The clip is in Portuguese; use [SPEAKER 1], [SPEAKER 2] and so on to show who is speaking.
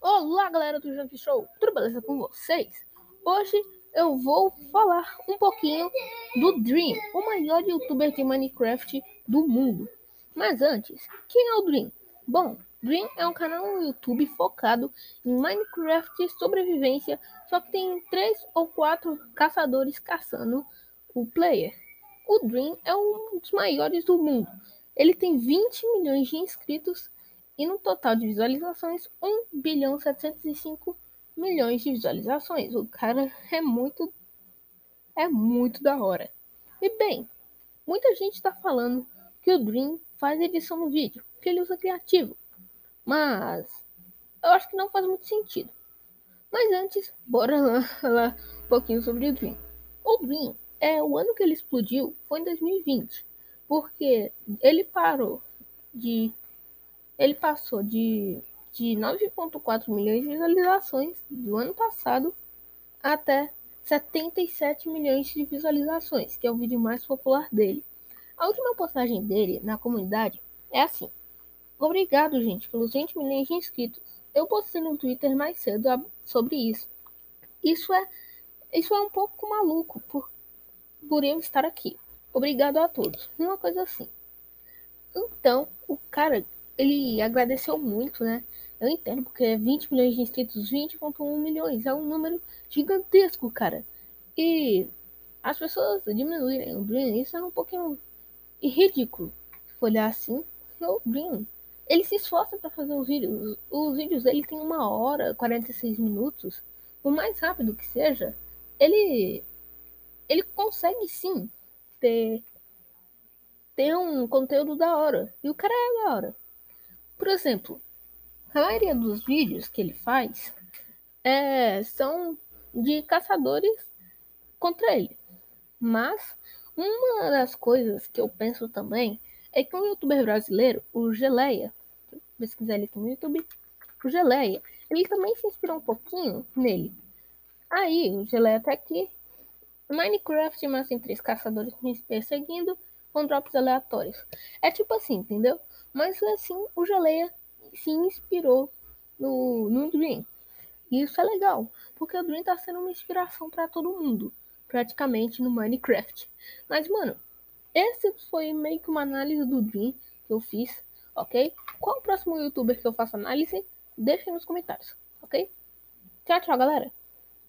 [SPEAKER 1] Olá, galera do Junk Show, tudo beleza com vocês? Hoje eu vou falar um pouquinho do Dream, o maior youtuber de Minecraft do mundo. Mas antes, quem é o Dream? Bom, Dream é um canal no YouTube focado em Minecraft sobrevivência, só que tem três ou quatro caçadores caçando o player. O Dream é um dos maiores do mundo. Ele tem 20 milhões de inscritos e no total de visualizações, 1 bilhão 705 milhões de visualizações. O cara é muito é muito da hora. E bem, muita gente está falando que o Dream faz edição no vídeo, que ele usa criativo. Mas eu acho que não faz muito sentido. Mas antes, bora lá falar um pouquinho sobre o Dream. O Dream, é, o ano que ele explodiu foi em 2020, porque ele parou de ele passou de, de 9,4 milhões de visualizações do ano passado até 77 milhões de visualizações, que é o vídeo mais popular dele. A última postagem dele na comunidade é assim: Obrigado, gente, pelos 20 milhões de inscritos. Eu postei no Twitter mais cedo sobre isso. Isso é, isso é um pouco maluco por, por eu estar aqui. Obrigado a todos. Uma coisa assim. Então, o cara ele agradeceu muito, né? Eu entendo, porque 20 milhões de inscritos, 20,1 milhões, é um número gigantesco, cara. E as pessoas diminuírem o Dream, isso é um pouquinho ridículo. Se olhar assim, o Dream, ele se esforça para fazer os vídeos. Os vídeos dele tem uma hora, 46 minutos. O mais rápido que seja, ele ele consegue sim ter ter um conteúdo da hora. E o cara é da hora. Por exemplo, a maioria dos vídeos que ele faz é, são de caçadores contra ele. Mas uma das coisas que eu penso também é que um youtuber brasileiro, o Geleia, pesquisar ele aqui no YouTube, o Geleia, ele também se inspirou um pouquinho nele. Aí, o Geleia tá aqui. Minecraft, mas tem três caçadores me perseguindo com drops aleatórios. É tipo assim, entendeu? Mas assim, o Geleia se inspirou no, no Dream. E isso é legal, porque o Dream tá sendo uma inspiração para todo mundo, praticamente no Minecraft. Mas, mano, esse foi meio que uma análise do Dream que eu fiz, ok? Qual o próximo youtuber que eu faço análise? Deixem nos comentários, ok? Tchau, tchau, galera!